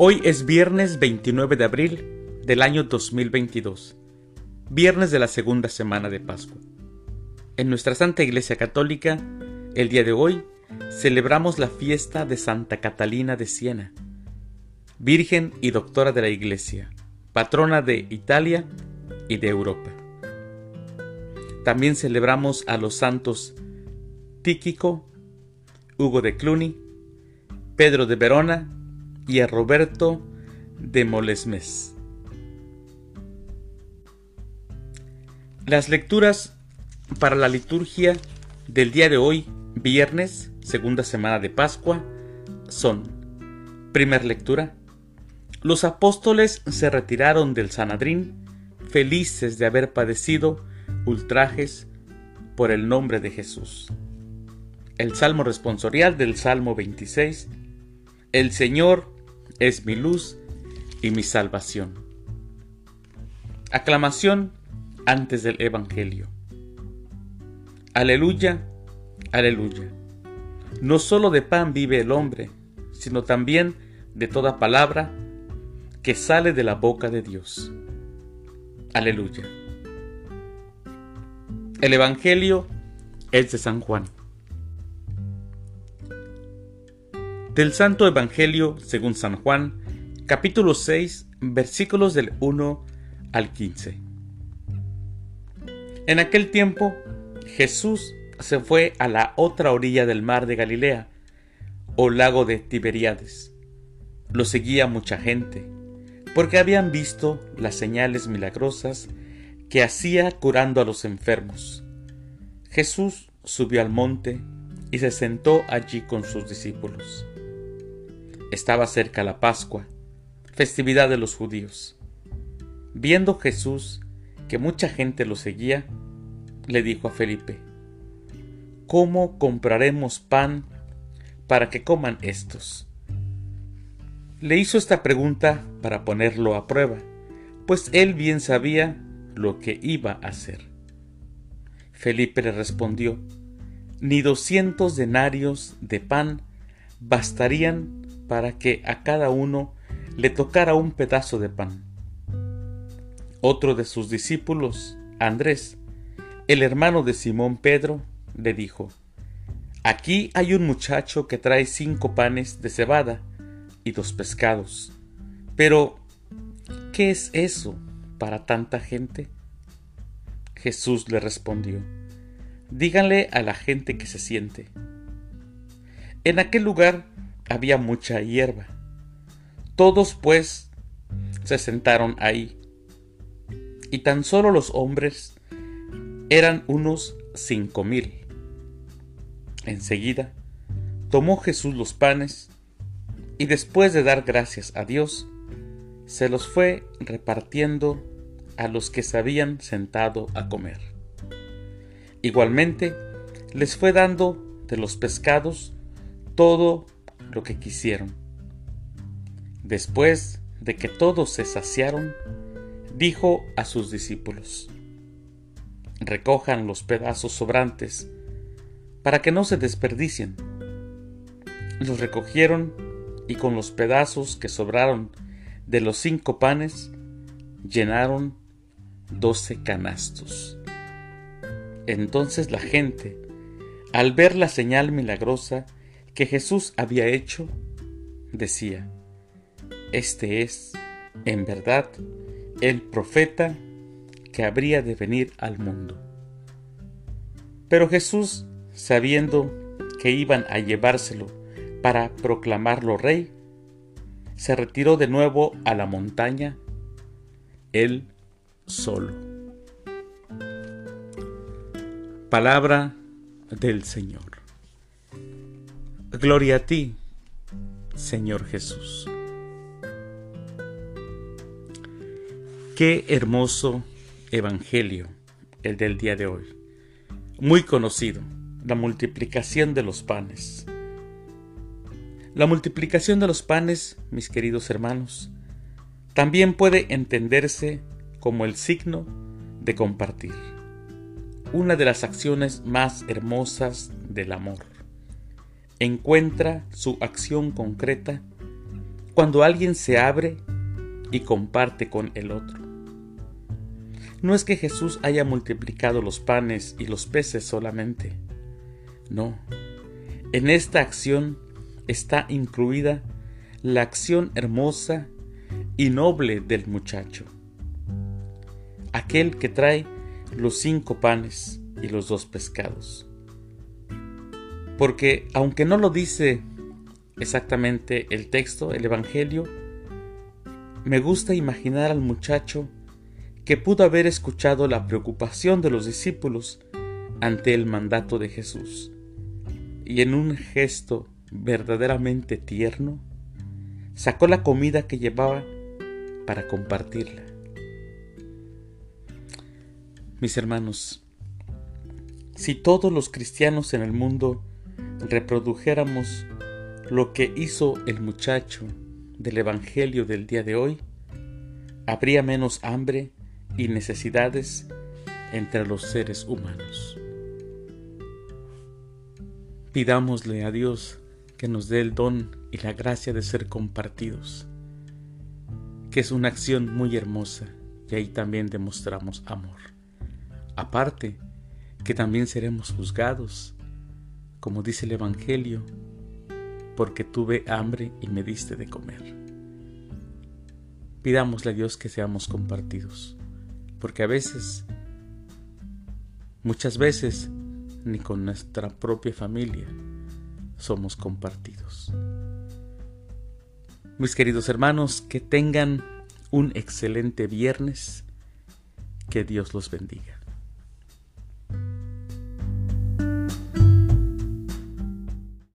Hoy es viernes 29 de abril del año 2022, viernes de la segunda semana de Pascua. En nuestra Santa Iglesia Católica, el día de hoy, celebramos la fiesta de Santa Catalina de Siena, Virgen y Doctora de la Iglesia, patrona de Italia y de Europa. También celebramos a los santos Tíquico, Hugo de Cluny, Pedro de Verona y a Roberto de Molesmes. Las lecturas para la liturgia del día de hoy, viernes, segunda semana de Pascua, son, primer lectura, los apóstoles se retiraron del Sanadrín felices de haber padecido ultrajes por el nombre de Jesús. El Salmo responsorial del Salmo 26. El Señor es mi luz y mi salvación. Aclamación antes del Evangelio. Aleluya, aleluya. No solo de pan vive el hombre, sino también de toda palabra que sale de la boca de Dios. Aleluya. El Evangelio es de San Juan. Del Santo Evangelio según San Juan, capítulo 6, versículos del 1 al 15. En aquel tiempo, Jesús se fue a la otra orilla del mar de Galilea, o lago de Tiberíades. Lo seguía mucha gente, porque habían visto las señales milagrosas que hacía curando a los enfermos. Jesús subió al monte y se sentó allí con sus discípulos. Estaba cerca la Pascua, festividad de los judíos. Viendo Jesús que mucha gente lo seguía, le dijo a Felipe, ¿Cómo compraremos pan para que coman estos? Le hizo esta pregunta para ponerlo a prueba, pues él bien sabía lo que iba a hacer. Felipe le respondió, ni doscientos denarios de pan bastarían para que a cada uno le tocara un pedazo de pan. Otro de sus discípulos, Andrés, el hermano de Simón Pedro, le dijo, Aquí hay un muchacho que trae cinco panes de cebada y dos pescados. Pero, ¿qué es eso para tanta gente? Jesús le respondió, Díganle a la gente que se siente. En aquel lugar había mucha hierba. Todos pues se sentaron ahí. Y tan solo los hombres eran unos cinco mil. Enseguida tomó Jesús los panes y después de dar gracias a Dios, se los fue repartiendo a los que se habían sentado a comer. Igualmente, les fue dando de los pescados todo lo que quisieron. Después de que todos se saciaron, dijo a sus discípulos, recojan los pedazos sobrantes para que no se desperdicien. Los recogieron y con los pedazos que sobraron de los cinco panes llenaron doce canastos. Entonces la gente, al ver la señal milagrosa, que Jesús había hecho, decía, Este es, en verdad, el profeta que habría de venir al mundo. Pero Jesús, sabiendo que iban a llevárselo para proclamarlo rey, se retiró de nuevo a la montaña, él solo. Palabra del Señor. Gloria a ti, Señor Jesús. Qué hermoso Evangelio el del día de hoy. Muy conocido, la multiplicación de los panes. La multiplicación de los panes, mis queridos hermanos, también puede entenderse como el signo de compartir, una de las acciones más hermosas del amor encuentra su acción concreta cuando alguien se abre y comparte con el otro. No es que Jesús haya multiplicado los panes y los peces solamente. No. En esta acción está incluida la acción hermosa y noble del muchacho. Aquel que trae los cinco panes y los dos pescados. Porque aunque no lo dice exactamente el texto, el Evangelio, me gusta imaginar al muchacho que pudo haber escuchado la preocupación de los discípulos ante el mandato de Jesús y en un gesto verdaderamente tierno, sacó la comida que llevaba para compartirla. Mis hermanos, si todos los cristianos en el mundo reprodujéramos lo que hizo el muchacho del Evangelio del día de hoy, habría menos hambre y necesidades entre los seres humanos. Pidámosle a Dios que nos dé el don y la gracia de ser compartidos, que es una acción muy hermosa y ahí también demostramos amor. Aparte, que también seremos juzgados, como dice el Evangelio, porque tuve hambre y me diste de comer. Pidámosle a Dios que seamos compartidos, porque a veces, muchas veces, ni con nuestra propia familia somos compartidos. Mis queridos hermanos, que tengan un excelente viernes, que Dios los bendiga.